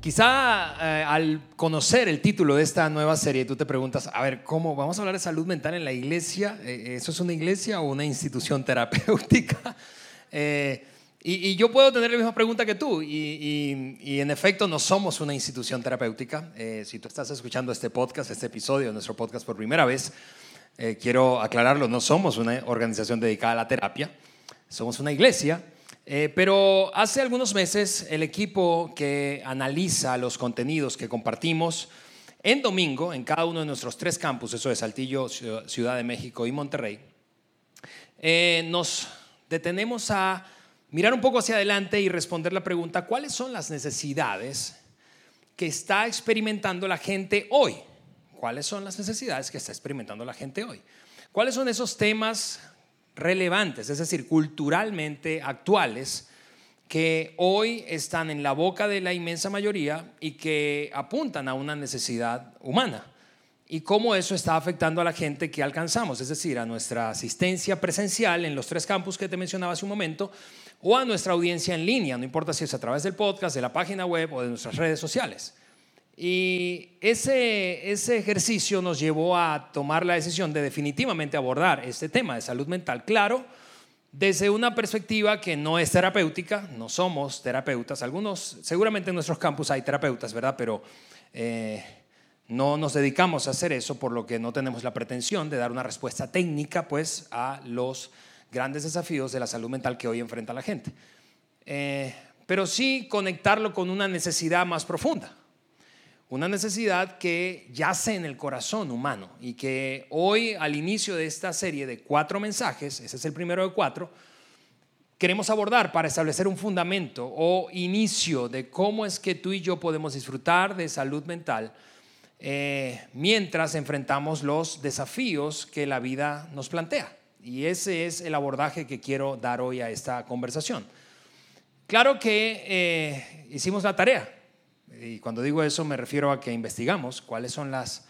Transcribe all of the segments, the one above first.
Quizá eh, al conocer el título de esta nueva serie, tú te preguntas, a ver, ¿cómo vamos a hablar de salud mental en la iglesia? Eh, ¿Eso es una iglesia o una institución terapéutica? Eh, y, yo puedo tener la misma pregunta que tú, y, en efecto no somos una institución terapéutica. si tú estás escuchando este podcast, este episodio, nuestro podcast por primera vez, quiero aclararlo, no somos una organización dedicada a la terapia, somos una iglesia eh, pero hace algunos meses el equipo que analiza los contenidos que compartimos en domingo en cada uno de nuestros tres campus, eso de Saltillo, Ciudad de México y Monterrey, eh, nos detenemos a mirar un poco hacia adelante y responder la pregunta, ¿cuáles son las necesidades que está experimentando la gente hoy? ¿Cuáles son las necesidades que está experimentando la gente hoy? ¿Cuáles son esos temas relevantes, es decir, culturalmente actuales, que hoy están en la boca de la inmensa mayoría y que apuntan a una necesidad humana. Y cómo eso está afectando a la gente que alcanzamos, es decir, a nuestra asistencia presencial en los tres campus que te mencionaba hace un momento, o a nuestra audiencia en línea, no importa si es a través del podcast, de la página web o de nuestras redes sociales. Y ese, ese ejercicio nos llevó a tomar la decisión de definitivamente abordar este tema de salud mental, claro, desde una perspectiva que no es terapéutica, no somos terapeutas, algunos, seguramente en nuestros campus hay terapeutas, ¿verdad? Pero eh, no nos dedicamos a hacer eso, por lo que no tenemos la pretensión de dar una respuesta técnica, pues, a los grandes desafíos de la salud mental que hoy enfrenta la gente. Eh, pero sí conectarlo con una necesidad más profunda una necesidad que yace en el corazón humano y que hoy al inicio de esta serie de cuatro mensajes, ese es el primero de cuatro, queremos abordar para establecer un fundamento o inicio de cómo es que tú y yo podemos disfrutar de salud mental eh, mientras enfrentamos los desafíos que la vida nos plantea. Y ese es el abordaje que quiero dar hoy a esta conversación. Claro que eh, hicimos la tarea, y cuando digo eso me refiero a que investigamos cuáles son las,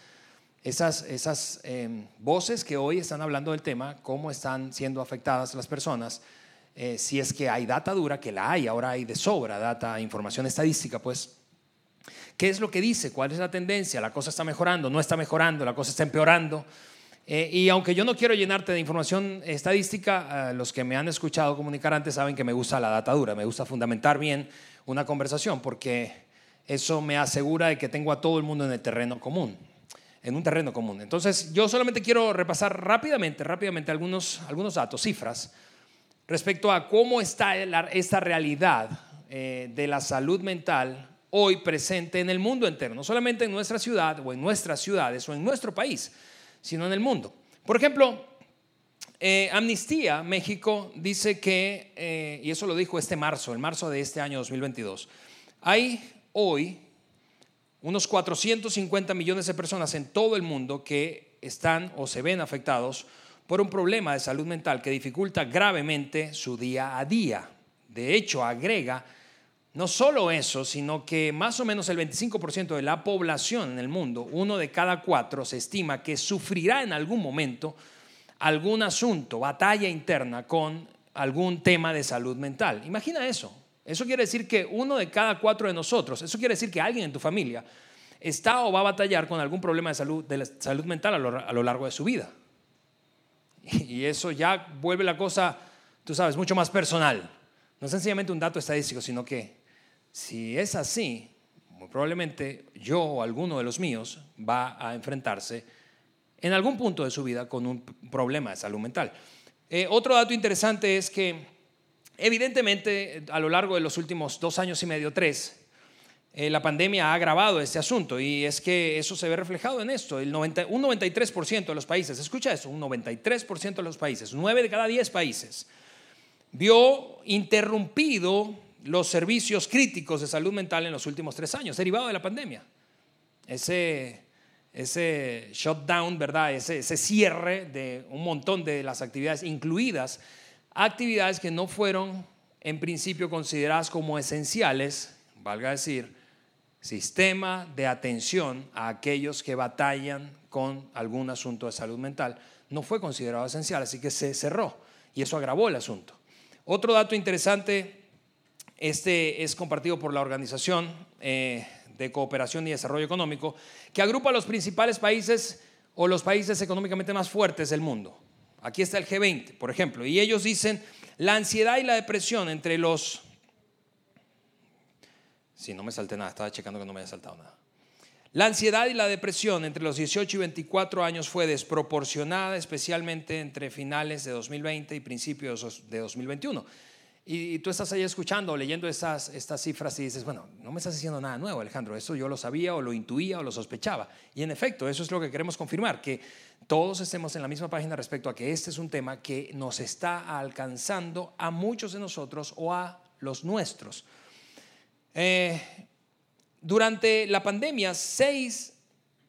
esas, esas em, voces que hoy están hablando del tema, cómo están siendo afectadas las personas, eh, si es que hay data dura, que la hay, ahora hay de sobra data, información estadística, pues, ¿qué es lo que dice? ¿Cuál es la tendencia? ¿La cosa está mejorando? ¿No está mejorando? ¿La cosa está empeorando? Eh, y aunque yo no quiero llenarte de información estadística, eh, los que me han escuchado comunicar antes saben que me gusta la data dura, me gusta fundamentar bien una conversación, porque eso me asegura de que tengo a todo el mundo en el terreno común, en un terreno común. Entonces, yo solamente quiero repasar rápidamente, rápidamente algunos, algunos datos, cifras, respecto a cómo está esta realidad eh, de la salud mental hoy presente en el mundo entero, no solamente en nuestra ciudad o en nuestras ciudades o en nuestro país, sino en el mundo. Por ejemplo, eh, Amnistía México dice que, eh, y eso lo dijo este marzo, el marzo de este año 2022, hay hoy unos 450 millones de personas en todo el mundo que están o se ven afectados por un problema de salud mental que dificulta gravemente su día a día. De hecho, agrega no solo eso, sino que más o menos el 25% de la población en el mundo, uno de cada cuatro, se estima que sufrirá en algún momento algún asunto, batalla interna con algún tema de salud mental. Imagina eso, eso quiere decir que uno de cada cuatro de nosotros, eso quiere decir que alguien en tu familia está o va a batallar con algún problema de salud, de salud mental a lo, largo de su vida. Y eso ya vuelve la cosa, tú sabes, mucho más personal. No es sencillamente un dato estadístico, sino que si es así, muy probablemente yo o alguno de los míos va a enfrentarse en algún punto de su vida con un problema de salud mental. Eh, otro dato interesante es que Evidentemente, a lo largo de los últimos dos años y medio, tres, eh, la pandemia ha agravado este asunto y es que eso se ve reflejado en esto. El un 93% de los países, escucha eso, un 93% de los países, 9 de cada 10 países, vio interrumpido los servicios críticos de salud mental en los últimos tres años, derivado de la pandemia. Ese, ese shutdown, ¿verdad? Ese, ese cierre de un montón de las actividades, incluidas actividades que no fueron en principio consideradas como esenciales, valga decir, sistema de atención a aquellos que batallan con algún asunto de salud mental, no fue considerado esencial, así que se cerró y eso agravó el asunto. Otro dato interesante, este es compartido por la Organización eh, de Cooperación y Desarrollo Económico, que agrupa los principales países o los países económicamente más fuertes del mundo. Aquí está el G20, por ejemplo, y ellos dicen la ansiedad y la depresión entre los... Si no me salté nada, estaba checando que no me haya saltado nada. La ansiedad y la depresión entre los 18 y 24 años fue desproporcionada, especialmente entre finales de 2020 y principios de 2021. Y, tú estás ahí escuchando leyendo estas, estas cifras y dices, bueno, no me estás diciendo nada nuevo, Alejandro, eso yo lo sabía o lo intuía o lo sospechaba. Y en efecto, eso es lo que queremos confirmar, que todos estemos en la misma página respecto a que este es un tema que nos está alcanzando a muchos de nosotros o a los nuestros. Eh, durante la pandemia, 6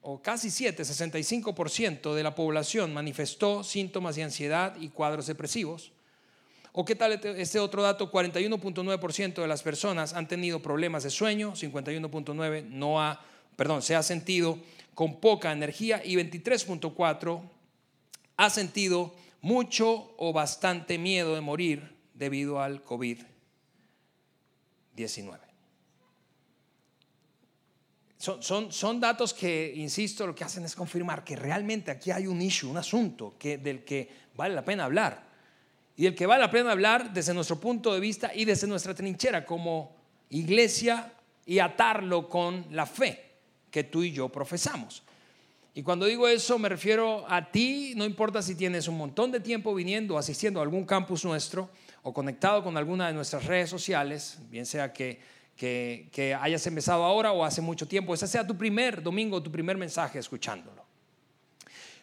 o casi 7, 65% de la población manifestó síntomas de ansiedad y cuadros depresivos. ¿O qué tal este, este otro dato? 41.9% de las personas han tenido problemas de sueño, 51.9% no ha, perdón, se ha sentido con poca energía y 23.4% ha sentido mucho o bastante miedo de morir debido al COVID-19. Son, son, datos que, insisto, lo que hacen es confirmar que realmente aquí hay un issue, un asunto que, del que vale la pena hablar y el que vale la pena hablar desde nuestro punto de vista y desde nuestra trinchera como iglesia y atarlo con la fe que tú y yo profesamos. Y cuando digo eso me refiero a ti, no importa si tienes un montón de tiempo viniendo, asistiendo a algún campus nuestro o conectado con alguna de nuestras redes sociales, bien sea que, que, que hayas empezado ahora o hace mucho tiempo, ese sea tu primer domingo, tu primer mensaje escuchándolo.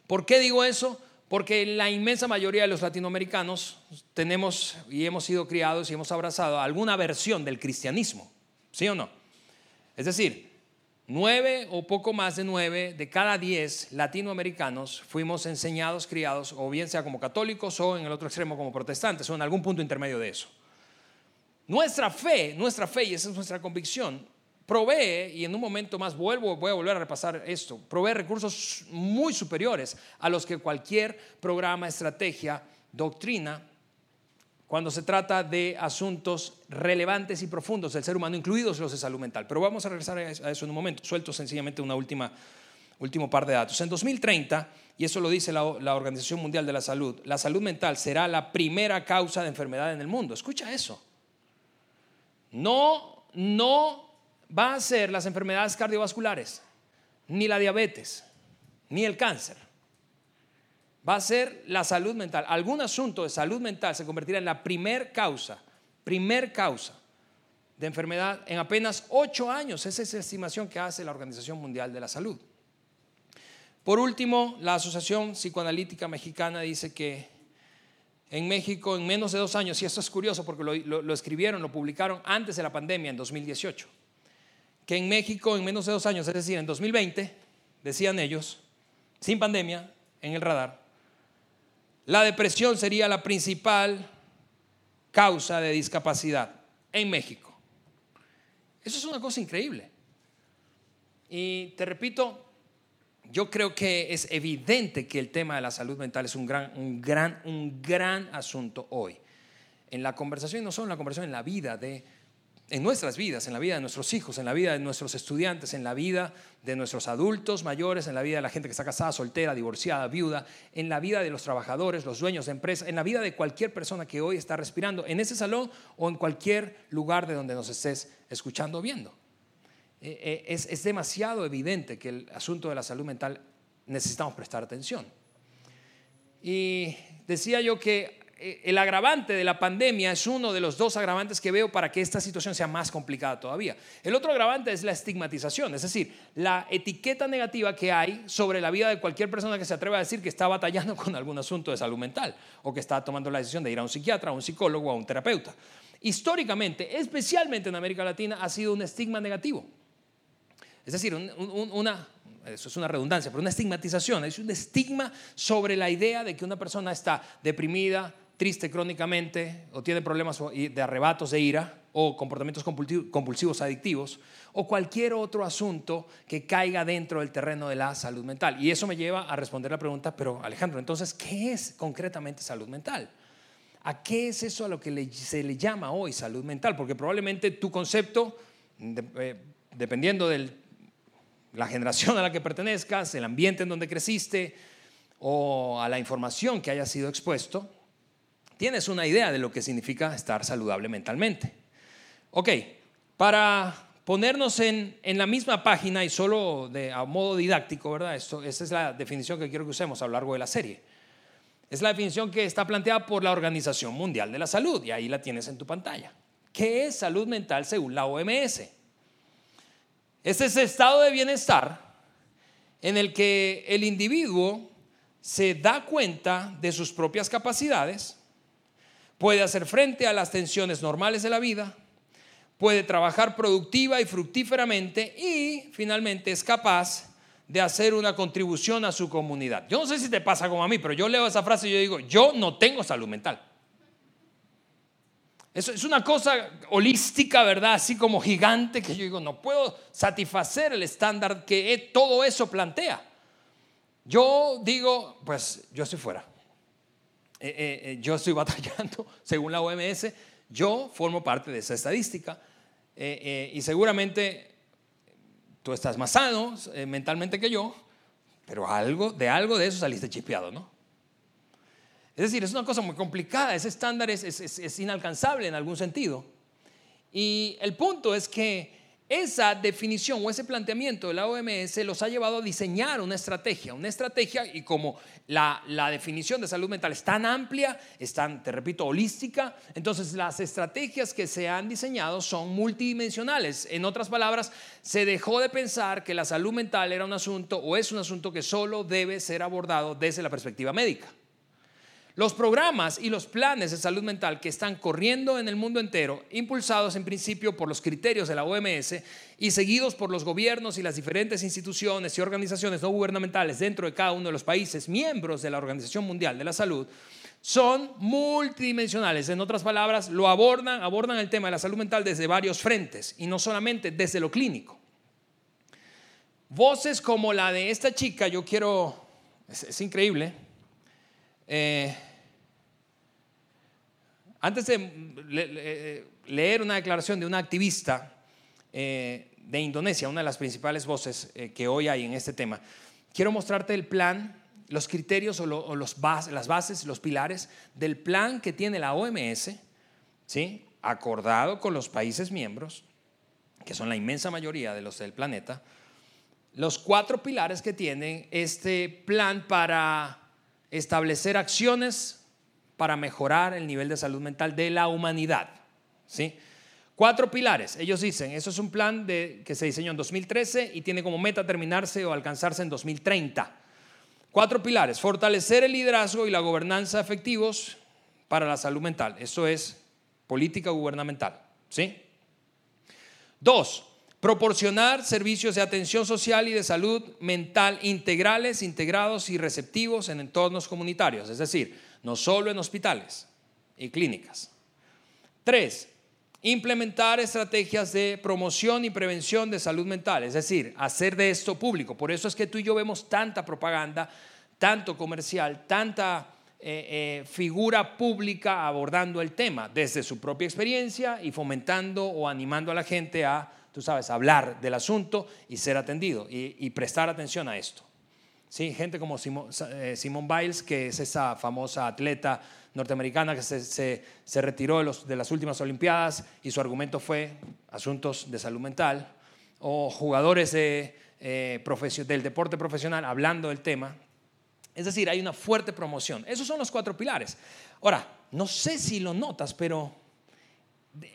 ¿Por qué digo eso? Porque la inmensa mayoría de los latinoamericanos tenemos y hemos sido criados y hemos abrazado alguna versión del cristianismo, ¿sí o no? Es decir, nueve o poco más de nueve de cada diez latinoamericanos fuimos enseñados, criados, o bien sea como católicos o en el otro extremo como protestantes o en algún punto intermedio de eso. Nuestra fe, nuestra fe, y esa es nuestra convicción, provee, y en un momento más vuelvo, voy a volver a repasar esto, provee recursos muy superiores a los que cualquier programa, estrategia, doctrina, cuando se trata de asuntos relevantes y profundos del ser humano, incluidos los de salud mental. Pero vamos a regresar a eso en un momento. Suelto sencillamente una última, último par de datos. En 2030, y eso lo dice la, la Organización Mundial de la Salud, la salud mental será la primera causa de enfermedad en el mundo. Escucha eso. No, no va a ser las enfermedades cardiovasculares, ni la diabetes, ni el cáncer. Va a ser la salud mental. Algún asunto de salud mental se convertirá en la primer causa, primer causa de enfermedad en apenas ocho años. Esa es la estimación que hace la Organización Mundial de la Salud. Por último, la Asociación Psicoanalítica Mexicana dice que en México en menos de dos años, y esto es curioso porque lo, lo escribieron, lo publicaron antes de la pandemia, en 2018 que en México en menos de dos años, es decir, en 2020, decían ellos, sin pandemia, en el radar, la depresión sería la principal causa de discapacidad en México. Eso es una cosa increíble. Y te repito, yo creo que es evidente que el tema de la salud mental es un gran, un gran, un gran asunto hoy. En la conversación, no solo en la conversación, en la vida de en nuestras vidas, en la vida de nuestros hijos, en la vida de nuestros estudiantes, en la vida de nuestros adultos mayores, en la vida de la gente que está casada, soltera, divorciada, viuda, en la vida de los trabajadores, los dueños de empresas, en la vida de cualquier persona que hoy está respirando, en ese salón o en cualquier lugar de donde nos estés escuchando o viendo. Eh, eh, es, es demasiado evidente que el asunto de la salud mental necesitamos prestar atención. Y decía yo que el agravante de la pandemia es uno de los dos agravantes que veo para que esta situación sea más complicada todavía. El otro agravante es la estigmatización, es decir, la etiqueta negativa que hay sobre la vida de cualquier persona que se atreva a decir que está batallando con algún asunto de salud mental o que está tomando la decisión de ir a un psiquiatra, a un psicólogo, a un terapeuta. Históricamente, especialmente en América Latina, ha sido un estigma negativo. Es decir, una, eso es una redundancia, pero una estigmatización, es un estigma sobre la idea de que una persona está deprimida, triste crónicamente o tiene problemas de arrebatos de ira o comportamientos compulsivos adictivos o cualquier otro asunto que caiga dentro del terreno de la salud mental. Y eso me lleva a responder la pregunta, pero Alejandro, entonces, ¿qué es concretamente salud mental? ¿A qué es eso a lo que se le llama hoy salud mental? Porque probablemente tu concepto, eh, dependiendo de la generación a la que pertenezcas, el ambiente en donde creciste o a la información que haya sido expuesto, tienes una idea de lo que significa estar saludable mentalmente. Ok, para ponernos en, la misma página y solo de, a modo didáctico, ¿verdad? Esto, esa es la definición que quiero que usemos a lo largo de la serie. Es la definición que está planteada por la Organización Mundial de la Salud y ahí la tienes en tu pantalla. ¿Qué es salud mental según la OMS? Es ese estado de bienestar en el que el individuo se da cuenta de sus propias capacidades, puede hacer frente a las tensiones normales de la vida, puede trabajar productiva y fructíferamente y finalmente es capaz de hacer una contribución a su comunidad. Yo no sé si te pasa como a mí, pero yo leo esa frase y yo digo, yo no tengo salud mental. Eso es una cosa holística, ¿verdad? Así como gigante que yo digo, no puedo satisfacer el estándar que todo eso plantea. Yo digo, pues yo estoy fuera. Eh, eh, eh, yo estoy batallando, según la OMS, yo formo parte de esa estadística. y seguramente tú estás más sano mentalmente que yo, pero algo, de algo de eso saliste chipeado, ¿no? Es decir, es una cosa muy complicada, ese estándar es, es inalcanzable en algún sentido. Y el punto es que esa definición o ese planteamiento de la OMS los ha llevado a diseñar una estrategia, una estrategia y como la, definición de salud mental es tan amplia, es tan, te repito, holística, entonces las estrategias que se han diseñado son multidimensionales. En otras palabras, se dejó de pensar que la salud mental era un asunto o es un asunto que solo debe ser abordado desde la perspectiva médica. Los programas y los planes de salud mental que están corriendo en el mundo entero, impulsados en principio por los criterios de la OMS y seguidos por los gobiernos y las diferentes instituciones y organizaciones no gubernamentales dentro de cada uno de los países miembros de la Organización Mundial de la Salud, son multidimensionales. En otras palabras, lo abordan, abordan el tema de la salud mental desde varios frentes y no solamente desde lo clínico. Voces como la de esta chica, yo quiero, es, increíble. Eh, antes de eh, leer una declaración de una activista eh, de Indonesia, una de las principales voces eh, que hoy hay en este tema, quiero mostrarte el plan, los criterios o, los las bases, los pilares del plan que tiene la OMS, ¿sí? acordado con los países miembros, que son la inmensa mayoría de los del planeta, los cuatro pilares que tiene este plan para establecer acciones para mejorar el nivel de salud mental de la humanidad. ¿sí? Cuatro pilares. Ellos dicen, eso es un plan de, que se diseñó en 2013 y tiene como meta terminarse o alcanzarse en 2030. Cuatro pilares. Fortalecer el liderazgo y la gobernanza efectivos para la salud mental. Eso es política gubernamental. ¿sí? Dos, proporcionar servicios de atención social y de salud mental integrales, integrados y receptivos en entornos comunitarios. Es decir, no solo en hospitales y clínicas. Tres, implementar estrategias de promoción y prevención de salud mental, es decir, hacer de esto público. Por eso es que tú y yo vemos tanta propaganda, tanto comercial, tanta eh, eh, figura pública abordando el tema desde su propia experiencia y fomentando o animando a la gente a, tú sabes, hablar del asunto y ser atendido y prestar atención a esto. ¿Sí? gente como eh, Simone Biles, que es esa famosa atleta norteamericana que se, retiró de, las últimas Olimpiadas y su argumento fue asuntos de salud mental, o jugadores eh, del deporte profesional hablando del tema. Es decir, hay una fuerte promoción. Esos son los cuatro pilares. Ahora, no sé si lo notas, pero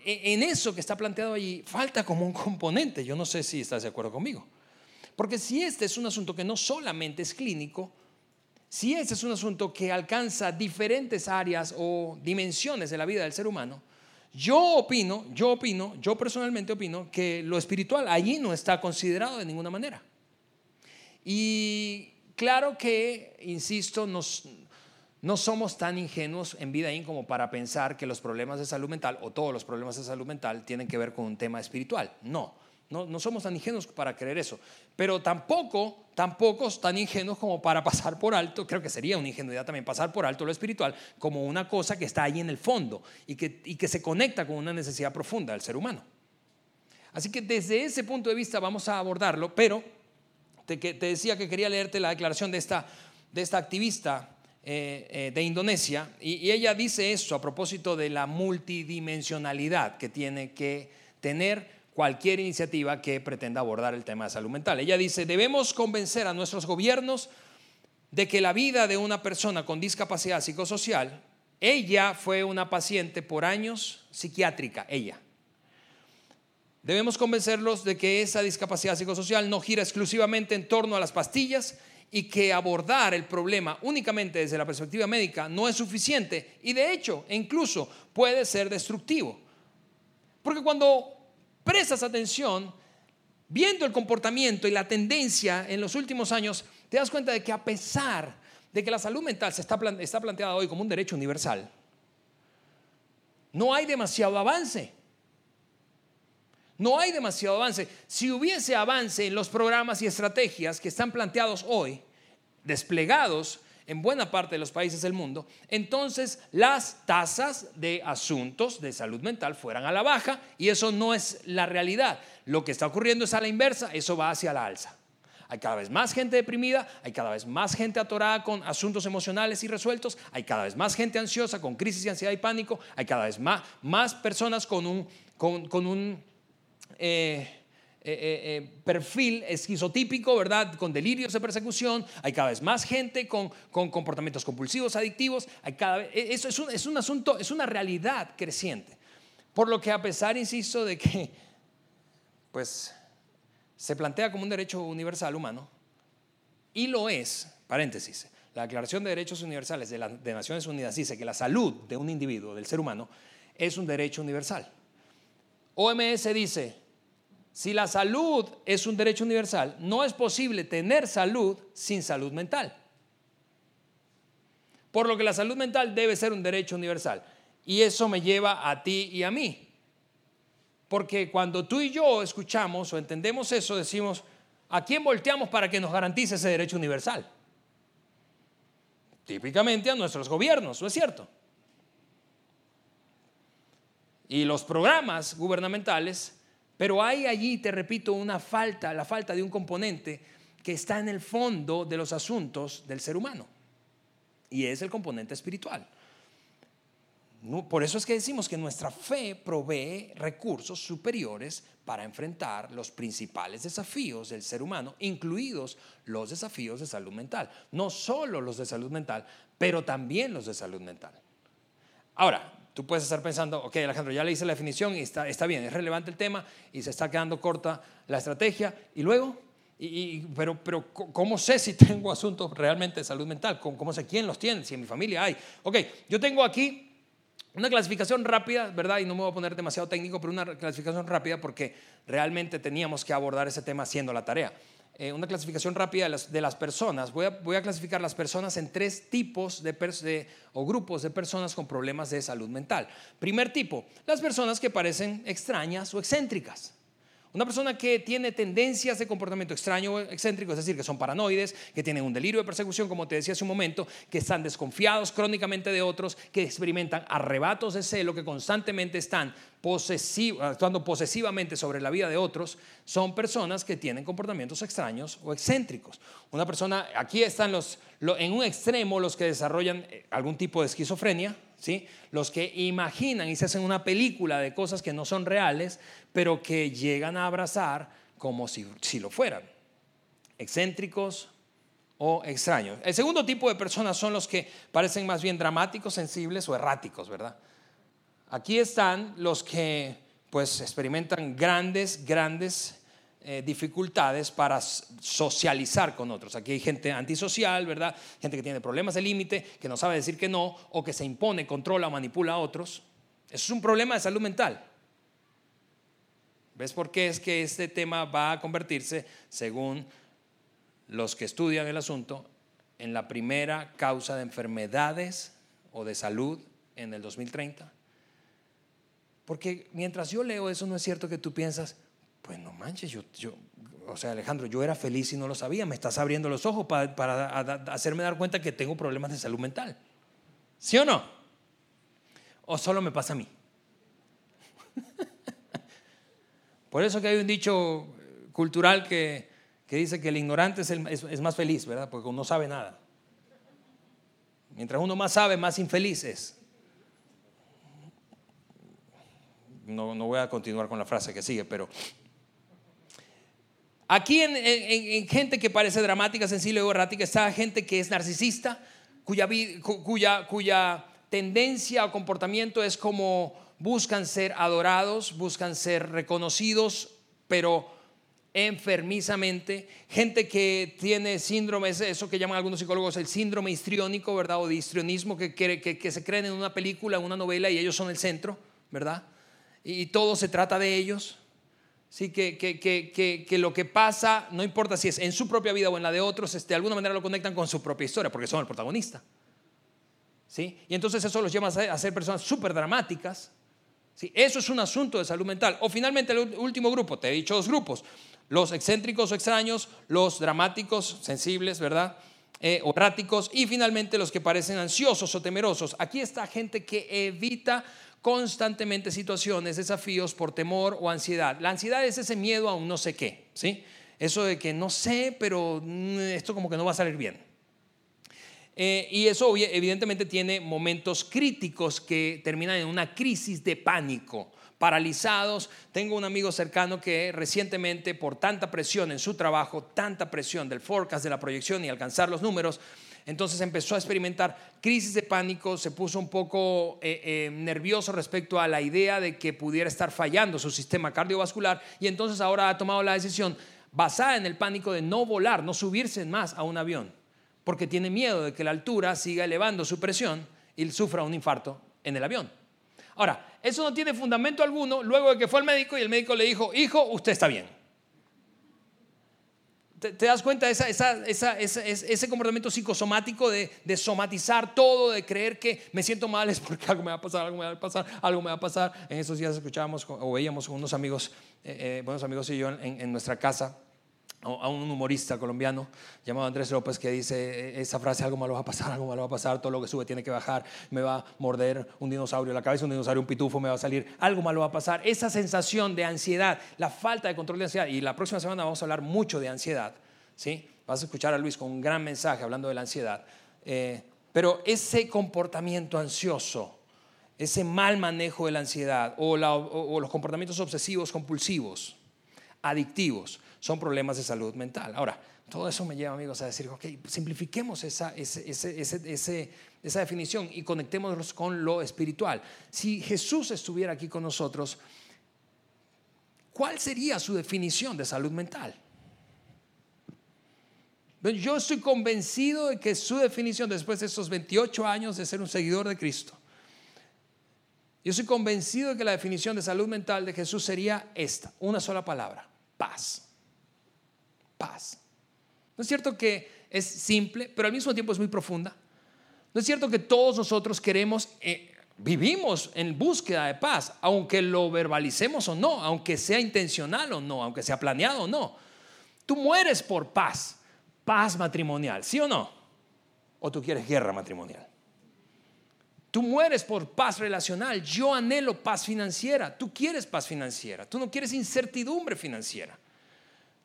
en eso que está planteado allí falta como un componente. Yo no sé si estás de acuerdo conmigo. Porque si este es un asunto que no solamente es clínico, si este es un asunto que alcanza diferentes áreas o dimensiones de la vida del ser humano, yo opino, yo opino, yo personalmente opino que lo espiritual allí no está considerado de ninguna manera. Y claro que, insisto, nos, no somos tan ingenuos en vida como para pensar que los problemas de salud mental o todos los problemas de salud mental tienen que ver con un tema espiritual. No, no, somos tan ingenuos para creer eso. Pero tampoco, tampoco tan ingenuos como para pasar por alto, creo que sería una ingenuidad también pasar por alto lo espiritual como una cosa que está ahí en el fondo y que, y que se conecta con una necesidad profunda del ser humano. Así que desde ese punto de vista vamos a abordarlo, pero te, te decía que quería leerte la declaración de esta, de esta activista eh, eh, de Indonesia y, ella dice eso a propósito de la multidimensionalidad que tiene que tener cualquier iniciativa que pretenda abordar el tema de salud mental. Ella dice, debemos convencer a nuestros gobiernos de que la vida de una persona con discapacidad psicosocial, ella fue una paciente por años psiquiátrica, ella. Debemos convencerlos de que esa discapacidad psicosocial no gira exclusivamente en torno a las pastillas y que abordar el problema únicamente desde la perspectiva médica no es suficiente y de hecho incluso puede ser destructivo. Porque cuando prestas atención, viendo el comportamiento y la tendencia en los últimos años, te das cuenta de que a pesar de que la salud mental está, está planteada hoy como un derecho universal, no hay demasiado avance. No hay demasiado avance. Si hubiese avance en los programas y estrategias que están planteados hoy, desplegados en buena parte de los países del mundo, entonces las tasas de asuntos de salud mental fueran a la baja y eso no es la realidad. Lo que está ocurriendo es a la inversa, eso va hacia la alza. Hay cada vez más gente deprimida, hay cada vez más gente atorada con asuntos emocionales irresueltos, hay cada vez más gente ansiosa con crisis de ansiedad y pánico, hay cada vez más, personas con un, con un eh, eh, eh, perfil esquizotípico, ¿verdad? Con delirios de persecución, hay cada vez más gente con, con comportamientos compulsivos, adictivos, hay cada vez, eso es un, es un asunto, es una realidad creciente. Por lo que a pesar, insisto, de que pues se plantea como un derecho universal humano, y lo es, paréntesis, la Declaración de Derechos Universales de, las de Naciones Unidas dice que la salud de un individuo, del ser humano, es un derecho universal. OMS dice, si la salud es un derecho universal, no es posible tener salud sin salud mental. Por lo que la salud mental debe ser un derecho universal. Y eso me lleva a ti y a mí. Porque cuando tú y yo escuchamos o entendemos eso, decimos, ¿a quién volteamos para que nos garantice ese derecho universal? Típicamente a nuestros gobiernos, ¿no es cierto? Y los programas gubernamentales pero hay allí, te repito, una falta, la falta de un componente que está en el fondo de los asuntos del ser humano. Y es el componente espiritual. Por eso es que decimos que nuestra fe provee recursos superiores para enfrentar los principales desafíos del ser humano, incluidos los desafíos de salud mental. No solo los de salud mental, pero también los de salud mental. Ahora, tú puedes estar pensando, ok Alejandro, ya le hice la definición y está, está bien, es relevante el tema y se está quedando corta la estrategia. Y luego, y, pero, pero ¿cómo sé si tengo asuntos realmente de salud mental? ¿Cómo, ¿Cómo, sé quién los tiene? Si en mi familia hay. Ok, yo tengo aquí una clasificación rápida, ¿verdad? Y no me voy a poner demasiado técnico, pero una clasificación rápida porque realmente teníamos que abordar ese tema haciendo la tarea. Eh, una clasificación rápida de las, personas. Voy a, voy a, clasificar las personas en tres tipos de, o grupos de personas con problemas de salud mental. Primer tipo, las personas que parecen extrañas o excéntricas. Una persona que tiene tendencias de comportamiento extraño o excéntrico, es decir, que son paranoides, que tienen un delirio de persecución, como te decía hace un momento, que están desconfiados crónicamente de otros, que experimentan arrebatos de celo, que constantemente están actuando posesivamente sobre la vida de otros, son personas que tienen comportamientos extraños o excéntricos. Una persona, aquí están los, en un extremo los que desarrollan eh, algún tipo de esquizofrenia, los que imaginan y se hacen una película de cosas que no son reales, pero que llegan a abrazar como si, si lo fueran. Excéntricos o extraños. El segundo tipo de personas son los que parecen más bien dramáticos, sensibles o erráticos, ¿verdad? Aquí están los que pues experimentan grandes, grandes eh, dificultades para socializar con otros. Aquí hay gente antisocial, ¿verdad? Gente que tiene problemas de límite, que no sabe decir que no, o que se impone, controla o manipula a otros. Eso es un problema de salud mental. ¿Ves por qué es que este tema va a convertirse, según los que estudian el asunto, en la primera causa de enfermedades o de salud en el 2030? Porque mientras yo leo eso, no es cierto que tú piensas, pues no manches, yo, yo o sea, Alejandro, yo era feliz y no lo sabía, me estás abriendo los ojos para, para hacerme dar cuenta que tengo problemas de salud mental. ¿Sí o no? ¿O solo me pasa a mí? Por eso que hay un dicho cultural que, dice que el ignorante es, es, más feliz, ¿verdad? Porque uno sabe nada. Mientras uno más sabe, más infeliz es. No, no voy a continuar con la frase que sigue, pero Aquí en, gente que parece dramática, sensible o errática está gente que es narcisista, cuya, tendencia o comportamiento es como buscan ser adorados, buscan ser reconocidos, pero enfermizamente. Gente que tiene síndrome, eso que llaman algunos psicólogos el síndrome histriónico, ¿verdad? O de histrionismo, que, se creen en una película, en una novela y ellos son el centro, ¿verdad? Y todo se trata de ellos. Sí, que, que, lo que pasa, no importa si es en su propia vida o en la de otros, este, de alguna manera lo conectan con su propia historia, porque son el protagonista. ¿Sí? Y entonces eso los lleva a ser personas súper dramáticas. ¿Sí? Eso es un asunto de salud mental. O finalmente el último grupo, te he dicho dos grupos, los excéntricos o extraños, los dramáticos, sensibles, ¿verdad? Eh, o erráticos, y finalmente los que parecen ansiosos o temerosos. Aquí está gente que evita constantemente situaciones, desafíos por temor o ansiedad. La ansiedad es ese miedo a un no sé qué, ¿sí? Eso de que no sé, pero mm, esto como que no va a salir bien. Eh, y eso evidentemente tiene momentos críticos que terminan en una crisis de pánico, paralizados. Tengo un amigo cercano que recientemente por tanta presión en su trabajo, tanta presión del forecast, de la proyección y alcanzar los números, entonces empezó a experimentar crisis de pánico, se puso un poco eh, eh, nervioso respecto a la idea de que pudiera estar fallando su sistema cardiovascular y entonces ahora ha tomado la decisión basada en el pánico de no volar, no subirse más a un avión, porque tiene miedo de que la altura siga elevando su presión y sufra un infarto en el avión. Ahora, eso no tiene fundamento alguno luego de que fue al médico y el médico le dijo, hijo, usted está bien. ¿Te, das cuenta de ese comportamiento psicosomático de, somatizar todo, de creer que me siento mal es porque algo me va a pasar, algo me va a pasar, algo me va a pasar? En esos días escuchábamos o veíamos con unos amigos, eh, eh, buenos amigos y yo en, nuestra casa, a un humorista colombiano llamado Andrés López que dice esa frase, algo malo va a pasar, algo malo va a pasar, todo lo que sube tiene que bajar, me va a morder un dinosaurio la cabeza, un dinosaurio, un pitufo, me va a salir, algo malo va a pasar. Esa sensación de ansiedad, la falta de control de ansiedad, y la próxima semana vamos a hablar mucho de ansiedad, ¿sí? Vas a escuchar a Luis con un gran mensaje hablando de la ansiedad. Eh, pero ese comportamiento ansioso, ese mal manejo de la ansiedad o los comportamientos obsesivos compulsivos, adictivos, son problemas de salud mental. Ahora, todo eso me lleva, amigos, a decir, ok, simplifiquemos esa, esa definición y conectémonos con lo espiritual. Si Jesús estuviera aquí con nosotros, ¿cuál sería su definición de salud mental? Yo estoy convencido de que su definición después de esos 28 años de ser un seguidor de Cristo, yo estoy convencido de que la definición de salud mental de Jesús sería esta, una sola palabra, paz paz. ¿No es cierto que es simple, pero al mismo tiempo es muy profunda? ¿No es cierto que todos nosotros queremos, eh, vivimos en búsqueda de paz, aunque lo verbalicemos o no, aunque sea intencional o no, aunque sea planeado o no? Tú mueres por paz, paz matrimonial, ¿sí o no? ¿O tú quieres guerra matrimonial? Tú mueres por paz relacional. Yo anhelo paz financiera. Tú quieres paz financiera. Tú no quieres incertidumbre financiera.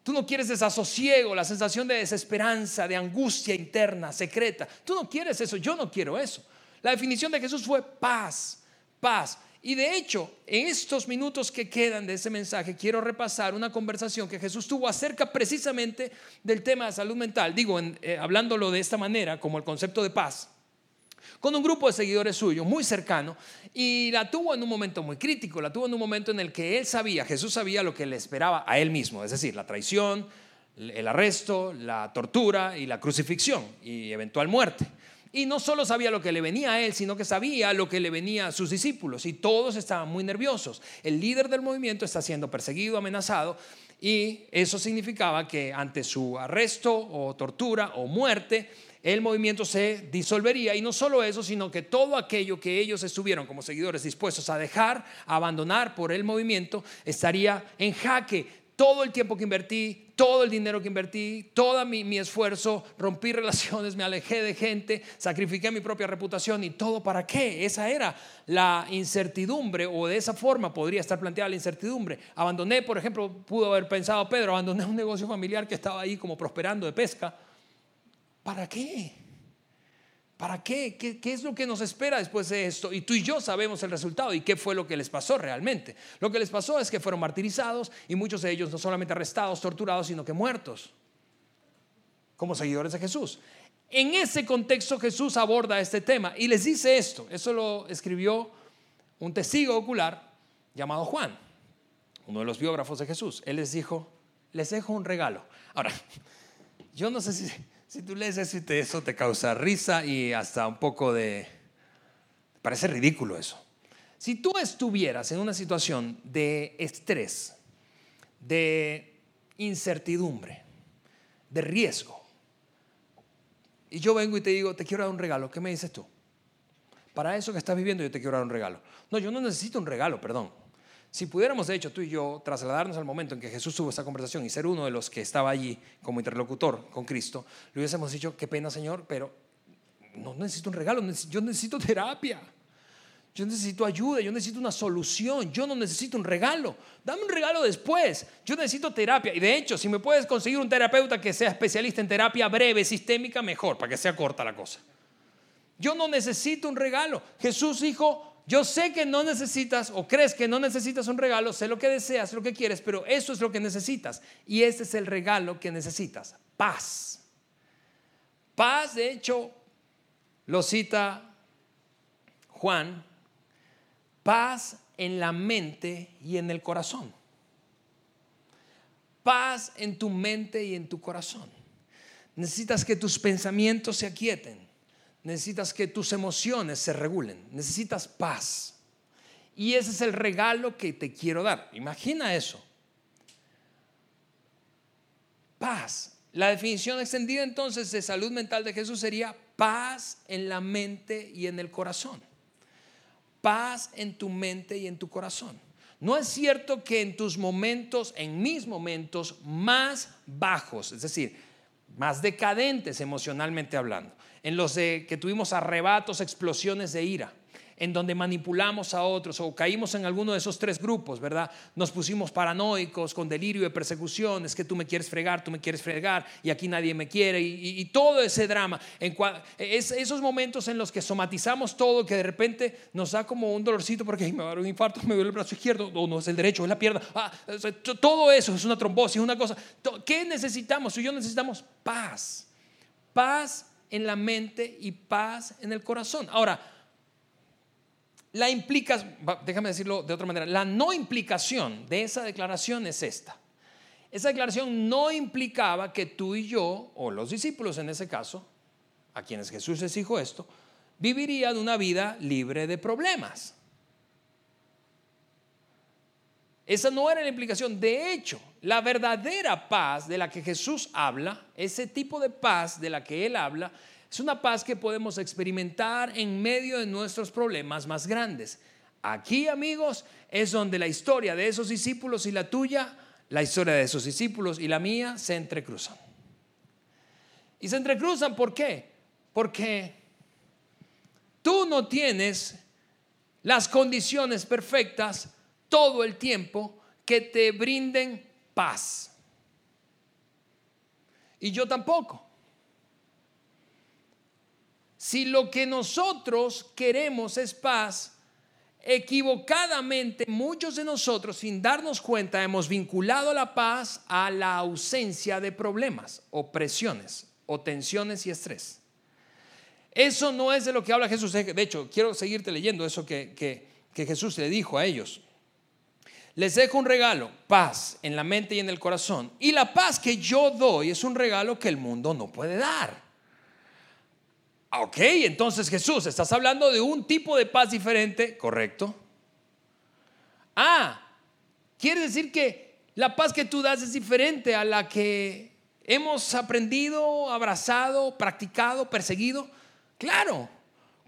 Tú no quieres desasosiego, la sensación de desesperanza, de angustia interna, secreta. Tú no quieres eso, yo no quiero eso. La definición de Jesús fue paz, paz. Y de hecho, en estos minutos que quedan de ese mensaje, quiero repasar una conversación que Jesús tuvo acerca precisamente del tema de salud mental. Digo, eh, hablándolo de esta manera, como el concepto de paz con un grupo de seguidores suyos muy cercano y la tuvo en un momento muy crítico, la tuvo en un momento en el que él sabía, Jesús sabía lo que le esperaba a él mismo, es decir, la traición, el arresto, la tortura y la crucifixión y eventual muerte. Y no solo sabía lo que le venía a él, sino que sabía lo que le venía a sus discípulos y todos estaban muy nerviosos. El líder del movimiento está siendo perseguido, amenazado y eso significaba que ante su arresto o tortura o muerte, el movimiento se disolvería y no solo eso, sino que todo aquello que ellos estuvieron como seguidores dispuestos a dejar, abandonar por el movimiento, estaría en jaque. Todo el tiempo que invertí, todo el dinero que invertí, todo mi, mi esfuerzo, rompí relaciones, me alejé de gente, sacrifiqué mi propia reputación y todo para qué. Esa era la incertidumbre o de esa forma podría estar planteada la incertidumbre. Abandoné, por ejemplo, pudo haber pensado Pedro, abandoné un negocio familiar que estaba ahí como prosperando de pesca ¿Para qué? ¿Para qué? qué? es lo que nos espera después de esto? Y tú y yo sabemos el resultado y qué fue lo que les pasó realmente. Lo que les pasó es que fueron martirizados y muchos de ellos no solamente arrestados, torturados, sino que muertos como seguidores de Jesús. En ese contexto Jesús aborda este tema y les dice esto. Eso lo escribió un testigo ocular llamado Juan, uno de los biógrafos de Jesús. Él les dijo, les dejo un regalo. Ahora, yo no sé si si tú lees eso, eso te causa risa y hasta un poco de... Parece ridículo eso. Si tú estuvieras en una situación de estrés, de incertidumbre, de riesgo, y yo vengo y te digo, te quiero dar un regalo, ¿qué me dices tú? Para eso que estás viviendo yo te quiero dar un regalo. No, yo no necesito un regalo, perdón. Si pudiéramos, de hecho, tú y yo trasladarnos al momento en que Jesús tuvo esa conversación y ser uno de los que estaba allí como interlocutor con Cristo, le hubiésemos dicho, qué pena, Señor, pero no necesito un regalo, yo necesito terapia. Yo necesito ayuda, yo necesito una solución, yo no necesito un regalo. Dame un regalo después. Yo necesito terapia. Y de hecho, si me puedes conseguir un terapeuta que sea especialista en terapia breve, sistémica, mejor, para que sea corta la cosa. Yo no necesito un regalo. Jesús dijo, yo sé que no necesitas o crees que no necesitas un regalo, sé lo que deseas, lo que quieres, pero eso es lo que necesitas. Y ese es el regalo que necesitas, paz. Paz, de hecho, lo cita Juan, paz en la mente y en el corazón. Paz en tu mente y en tu corazón. Necesitas que tus pensamientos se aquieten necesitas que tus emociones se regulen, necesitas paz. Y ese es el regalo que te quiero dar. Imagina eso. Paz. La definición extendida entonces de salud mental de Jesús sería paz en la mente y en el corazón. Paz en tu mente y en tu corazón. No es cierto que en tus momentos, en mis momentos más bajos, es decir, más decadentes emocionalmente hablando, en los de que tuvimos arrebatos, explosiones de ira, en donde manipulamos a otros o caímos en alguno de esos tres grupos, ¿verdad? Nos pusimos paranoicos con delirio de persecución, es que tú me quieres fregar, tú me quieres fregar y aquí nadie me quiere y, todo ese drama. En es, esos momentos en los que somatizamos todo, que de repente nos da como un dolorcito porque me va a dar un infarto, me duele el brazo izquierdo, o no es el derecho, es la pierna. Ah, todo eso es una trombosis, una cosa. ¿Qué necesitamos? Tú y yo necesitamos paz. Paz en la mente y paz en el corazón. Ahora, la implica, déjame decirlo de otra manera, la no implicación de esa declaración es esta. Esa declaración no implicaba que tú y yo, o los discípulos en ese caso, a quienes Jesús les dijo esto, vivirían una vida libre de problemas. Esa no era la implicación. De hecho, la verdadera paz de la que Jesús habla, ese tipo de paz de la que Él habla, es una paz que podemos experimentar en medio de nuestros problemas más grandes. Aquí, amigos, es donde la historia de esos discípulos y la tuya, la historia de esos discípulos y la mía se entrecruzan. Y se entrecruzan, ¿por qué? Porque tú no tienes las condiciones perfectas todo el tiempo que te brinden paz. Y yo tampoco. Si lo que nosotros queremos es paz, equivocadamente muchos de nosotros, sin darnos cuenta, hemos vinculado la paz a la ausencia de problemas o presiones o tensiones y estrés. Eso no es de lo que habla Jesús. De hecho, quiero seguirte leyendo eso que, que Jesús le dijo a ellos. Les dejo un regalo, paz en la mente y en el corazón. Y la paz que yo doy es un regalo que el mundo no puede dar. Ok, entonces Jesús, estás hablando de un tipo de paz diferente, ¿correcto? Ah, quiere decir que la paz que tú das es diferente a la que Hemos aprendido, abrazado, practicado, perseguido. Claro.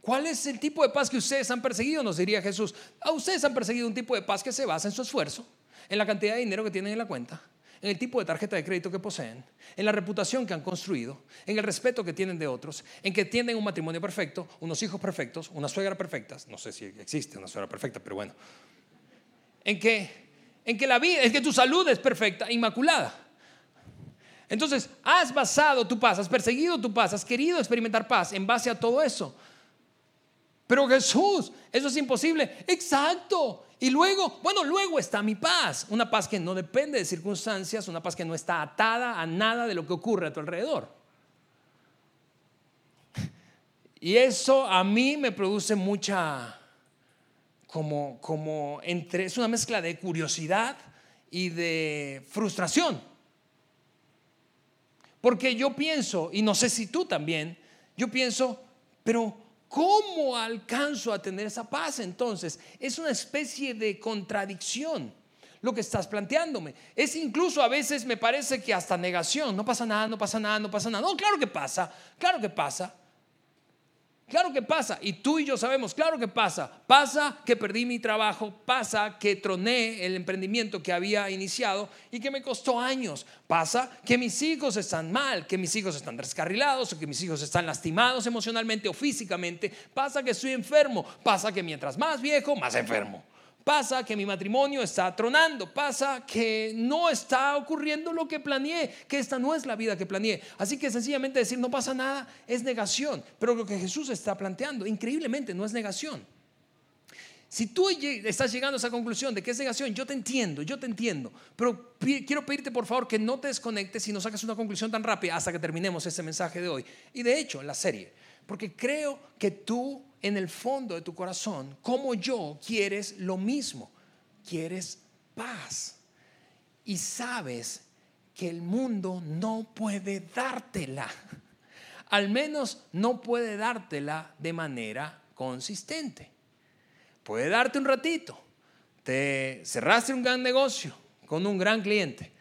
¿Cuál es el tipo de paz que ustedes han perseguido? Nos diría Jesús. A ustedes han perseguido un tipo de paz que se basa en su esfuerzo, en la cantidad de dinero que tienen en la cuenta, en el tipo de tarjeta de crédito que poseen, en la reputación que han construido, en el respeto que tienen de otros, en que tienen un matrimonio perfecto, unos hijos perfectos, una suegra perfecta, no sé si existe una suegra perfecta, pero bueno, en que, en que la vida, en que tu salud es perfecta, inmaculada. Entonces, has basado tu paz, has perseguido tu paz, has querido experimentar paz en base a todo eso. Pero Jesús, eso es imposible. Exacto. Y luego, bueno, luego está mi paz. Una paz que no depende de circunstancias, una paz que no está atada a nada de lo que ocurre a tu alrededor. Y eso a mí me produce mucha, como, como entre, es una mezcla de curiosidad y de frustración. Porque yo pienso, y no sé si tú también, yo pienso, pero ¿Cómo alcanzo a tener esa paz entonces? Es una especie de contradicción lo que estás planteándome. Es incluso a veces me parece que hasta negación. No pasa nada, no pasa nada, no pasa nada. No, claro que pasa, claro que pasa. Claro que pasa, y tú y yo sabemos, claro que pasa. Pasa que perdí mi trabajo, pasa que troné el emprendimiento que había iniciado y que me costó años. Pasa que mis hijos están mal, que mis hijos están descarrilados o que mis hijos están lastimados emocionalmente o físicamente. Pasa que estoy enfermo, pasa que mientras más viejo, más enfermo. Pasa que mi matrimonio está tronando, pasa que no está ocurriendo lo que planeé, que esta no es la vida que planeé. Así que sencillamente decir no pasa nada es negación, pero lo que Jesús está planteando, increíblemente, no es negación. Si tú estás llegando a esa conclusión de que es negación, yo te entiendo, yo te entiendo, pero quiero pedirte por favor que no te desconectes y no saques una conclusión tan rápida hasta que terminemos ese mensaje de hoy. Y de hecho, la serie, porque creo que tú en el fondo de tu corazón, como yo, quieres lo mismo. Quieres paz. Y sabes que el mundo no puede dártela. Al menos no puede dártela de manera consistente. Puede darte un ratito. Te cerraste un gran negocio con un gran cliente.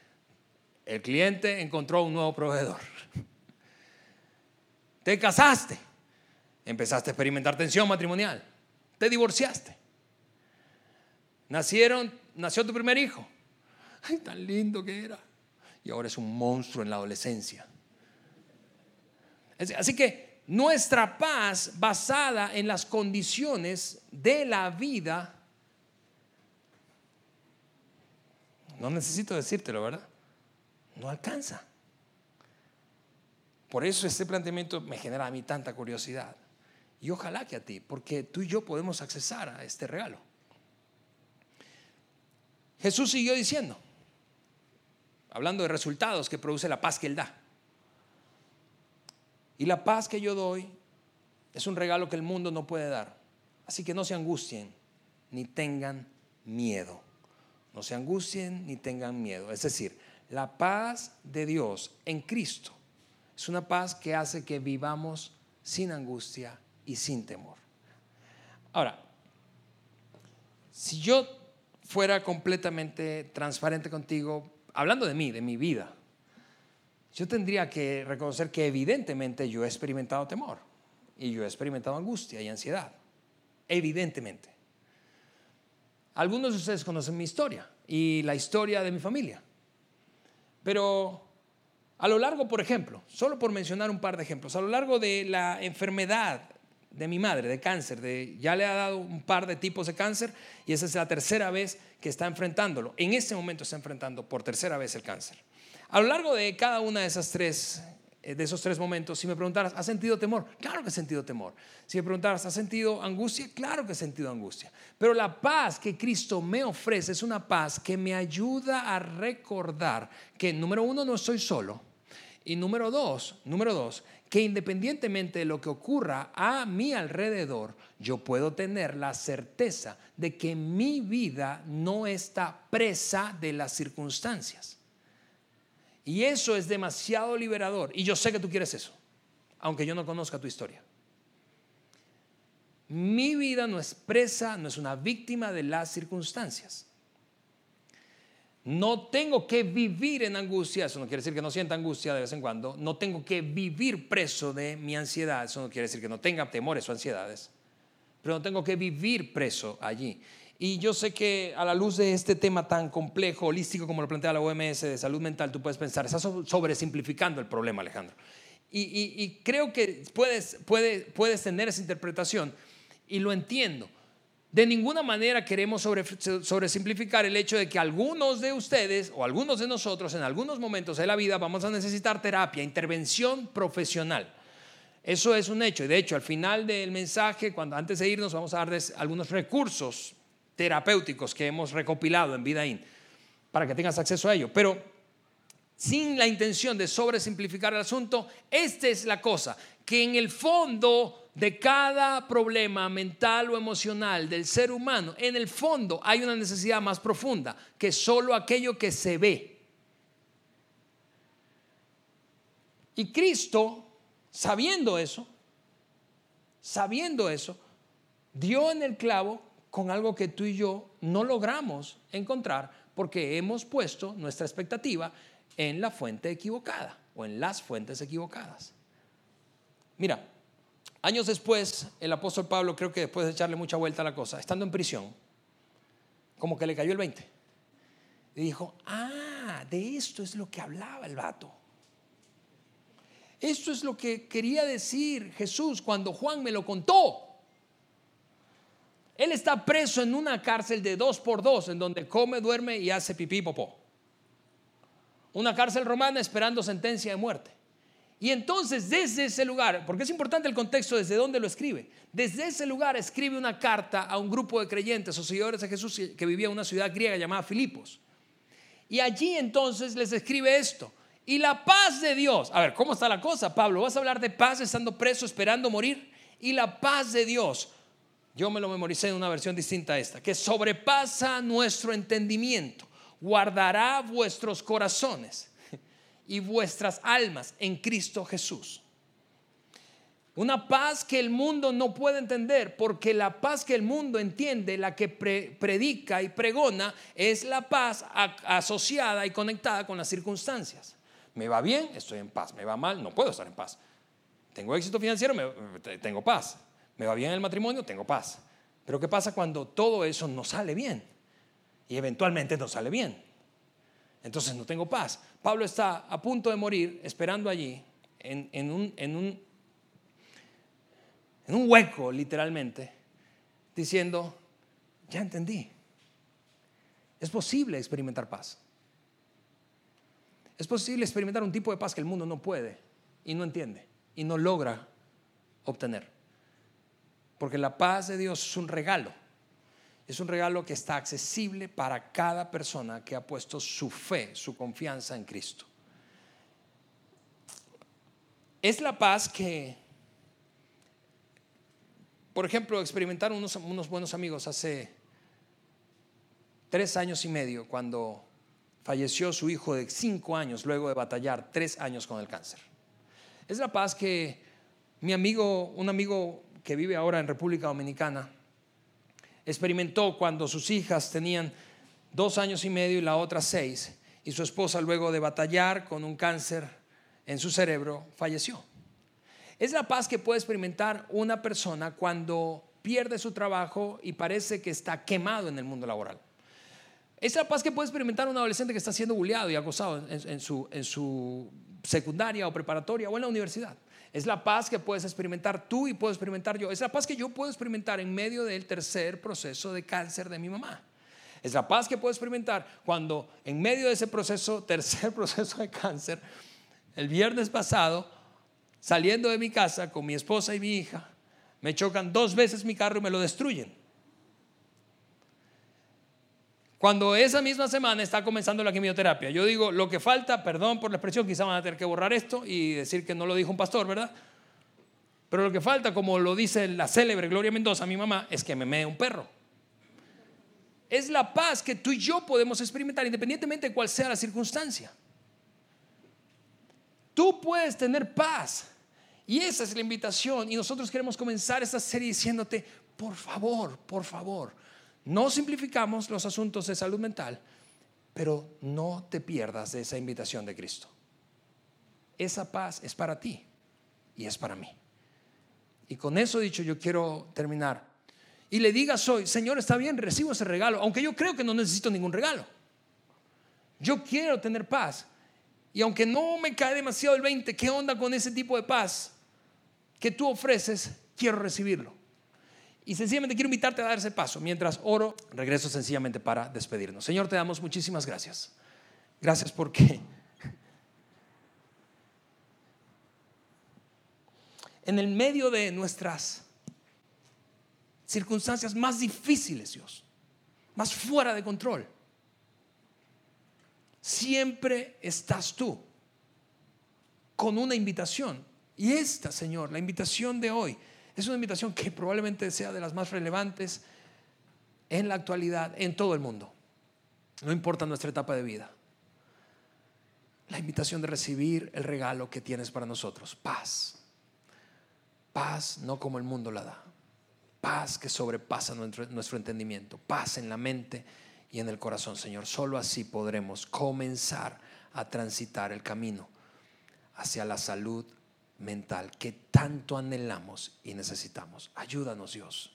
El cliente encontró un nuevo proveedor. Te casaste Empezaste a experimentar tensión matrimonial. Te divorciaste. Nacieron, nació tu primer hijo. Ay, tan lindo que era. Y ahora es un monstruo en la adolescencia. Así que nuestra paz basada en las condiciones de la vida, no necesito decírtelo, ¿verdad? No alcanza. Por eso este planteamiento me genera a mí tanta curiosidad. Y ojalá que a ti, porque tú y yo podemos accesar a este regalo. Jesús siguió diciendo, hablando de resultados que produce la paz que Él da. Y la paz que yo doy es un regalo que el mundo no puede dar. Así que no se angustien ni tengan miedo. No se angustien ni tengan miedo. Es decir, la paz de Dios en Cristo es una paz que hace que vivamos sin angustia y sin temor. Ahora, si yo fuera completamente transparente contigo, hablando de mí, de mi vida, yo tendría que reconocer que evidentemente yo he experimentado temor y yo he experimentado angustia y ansiedad. Evidentemente. Algunos de ustedes conocen mi historia y la historia de mi familia. Pero a lo largo, por ejemplo, solo por mencionar un par de ejemplos, a lo largo de la enfermedad de mi madre, de cáncer, de, ya le ha dado un par de tipos de cáncer y esa es la tercera vez que está enfrentándolo. En este momento está enfrentando por tercera vez el cáncer. A lo largo de cada una de esas tres eh, de esos tres momentos, si me preguntaras, ¿has sentido temor? Claro que he sentido temor. Si me preguntaras, ¿has sentido angustia? Claro que he sentido angustia. Pero la paz que Cristo me ofrece es una paz que me ayuda a recordar que, número uno, no estoy solo. Y número dos, número dos, que independientemente de lo que ocurra a mi alrededor, yo puedo tener la certeza de que mi vida no está presa de las circunstancias. Y eso es demasiado liberador. Y yo sé que tú quieres eso, aunque yo no conozca tu historia. Mi vida no es presa, no es una víctima de las circunstancias. No tengo que vivir en angustia, eso no quiere decir que no sienta angustia de vez en cuando, no tengo que vivir preso de mi ansiedad, eso no quiere decir que no tenga temores o ansiedades, pero no tengo que vivir preso allí. Y yo sé que a la luz de este tema tan complejo, holístico como lo plantea la OMS de salud mental, tú puedes pensar, estás sobresimplificando el problema, Alejandro. Y, creo que puedes, tener esa interpretación y lo entiendo. De ninguna manera queremos sobre, sobresimplificar el hecho de que algunos de ustedes o algunos de nosotros en algunos momentos de la vida vamos a necesitar terapia, intervención profesional. Eso es un hecho. Y de hecho, al final del mensaje, cuando antes de irnos, vamos a darles algunos recursos terapéuticos que hemos recopilado en Vidaín para que tengas acceso a ello. Pero sin la intención de sobresimplificar el asunto, esta es la cosa, que en el fondo de cada problema mental o emocional del ser humano, en el fondo hay una necesidad más profunda que solo aquello que se ve. Y Cristo, sabiendo eso, sabiendo eso, dio en el clavo con algo que tú y yo no logramos encontrar porque hemos puesto nuestra expectativa en la fuente equivocada o en las fuentes equivocadas. Mira, Años después, el apóstol Pablo, creo que después de echarle mucha vuelta a la cosa, estando en prisión, como que le cayó el 20. Y dijo, ah, de esto es lo que hablaba el vato. Esto es lo que quería decir Jesús cuando Juan me lo contó. Él está preso en una cárcel de dos por dos, en donde come, duerme y hace pipí popó. Una cárcel romana esperando sentencia de muerte. Y entonces desde ese lugar, porque es importante el contexto desde donde lo escribe, desde ese lugar escribe una carta a un grupo de creyentes o seguidores de Jesús que vivía en una ciudad griega llamada Filipos. Y allí entonces les escribe esto. Y la paz de Dios, a ver, ¿cómo está la cosa, Pablo? ¿Vas a hablar de paz estando preso, esperando morir? Y la paz de Dios, yo me lo memoricé en una versión distinta a esta, que sobrepasa nuestro entendimiento, guardará vuestros corazones y vuestras almas en Cristo Jesús. Una paz que el mundo no puede entender, porque la paz que el mundo entiende, la que predica y pregona, es la paz asociada y conectada con las circunstancias. Me va bien, estoy en paz. Me va mal, no puedo estar en paz. Tengo éxito financiero, tengo paz. Me va bien el matrimonio, tengo paz. Pero ¿qué pasa cuando todo eso no sale bien? Y eventualmente no sale bien. Entonces no tengo paz. Pablo está a punto de morir, esperando allí, en, un, un hueco, literalmente, diciendo, ya entendí. Es posible experimentar paz. Es posible experimentar un tipo de paz que el mundo no puede y no entiende y no logra obtener. Porque la paz de Dios es un regalo es un regalo que está accesible para cada persona que ha puesto su fe, su confianza en Cristo. Es la paz que, por ejemplo, experimentaron unos, buenos amigos hace tres años y medio cuando falleció su hijo de cinco años luego de batallar tres años con el cáncer. Es la paz que mi amigo, un amigo que vive ahora en República Dominicana, experimentó cuando sus hijas tenían dos años y medio y la otra seis, y su esposa luego de batallar con un cáncer en su cerebro falleció. Es la paz que puede experimentar una persona cuando pierde su trabajo y parece que está quemado en el mundo laboral. Es la paz que puede experimentar un adolescente que está siendo bulleado y acosado en, su, en su secundaria o preparatoria o en la universidad. Es la paz que puedes experimentar tú y puedo experimentar yo. Es la paz que yo puedo experimentar en medio del tercer proceso de cáncer de mi mamá. Es la paz que puedo experimentar cuando en medio de ese proceso, tercer proceso de cáncer, el viernes pasado, saliendo de mi casa con mi esposa y mi hija, me chocan dos veces mi carro y me lo destruyen. Cuando esa misma semana está comenzando la quimioterapia, yo digo, lo que falta, perdón por la expresión, quizá van a tener que borrar esto y decir que no lo dijo un pastor, ¿verdad? Pero lo que falta, como lo dice la célebre Gloria Mendoza, mi mamá, es que me mee un perro. Es la paz que tú y yo podemos experimentar independientemente de cuál sea la circunstancia. Tú puedes tener paz. Y esa es la invitación. Y nosotros queremos comenzar esta serie diciéndote, por favor, por favor, no simplificamos los asuntos de salud mental. Pero no te pierdas de esa invitación de Cristo. Esa paz es para ti y es para mí. Y con eso dicho, yo quiero terminar. Y le digas hoy, Señor, está bien, recibo ese regalo, aunque yo creo que no necesito ningún regalo. Yo quiero tener paz. Y aunque no me cae demasiado el 20, ¿qué onda con ese tipo de paz que tú ofreces? Quiero recibirlo. Y sencillamente quiero invitarte a dar ese paso. Mientras oro, regreso sencillamente para despedirnos. Señor, te damos muchísimas gracias. Gracias porque en el medio de nuestras circunstancias más difíciles, Dios, más fuera de control, siempre estás tú con una invitación. Y esta, Señor, la invitación de hoy, es una invitación que probablemente sea de las más relevantes en la actualidad, en todo el mundo. No importa nuestra etapa de vida. La invitación de recibir el regalo que tienes para nosotros, paz. Paz no como el mundo la da. Paz que sobrepasa nuestro, entendimiento. Paz en la mente y en el corazón, Señor. Solo así podremos comenzar a transitar el camino hacia la salud mental que tanto anhelamos y necesitamos. Ayúdanos, Dios.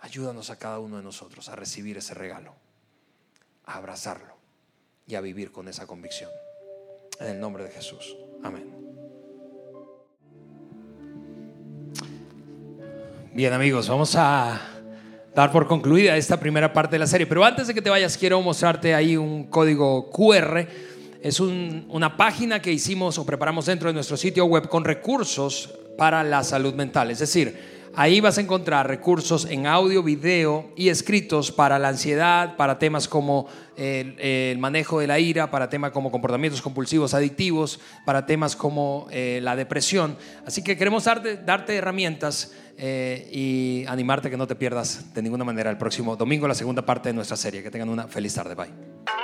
Ayúdanos a cada uno de nosotros a recibir ese regalo, a abrazarlo y a vivir con esa convicción. En el nombre de Jesús. Amén. Bien amigos, vamos a dar por concluida esta primera parte de la serie. Pero antes de que te vayas, quiero mostrarte ahí un código QR. Es una página que hicimos o preparamos dentro de nuestro sitio web con recursos para la salud mental. Es decir, Ahí vas a encontrar recursos en audio, video y escritos para la ansiedad, para temas como el, manejo de la ira, para temas como comportamientos compulsivos adictivos, para temas como eh, la depresión. Así que queremos darte, herramientas eh, y animarte que no te pierdas de ninguna manera el próximo domingo, la segunda parte de nuestra serie. Que tengan una feliz tarde. Bye.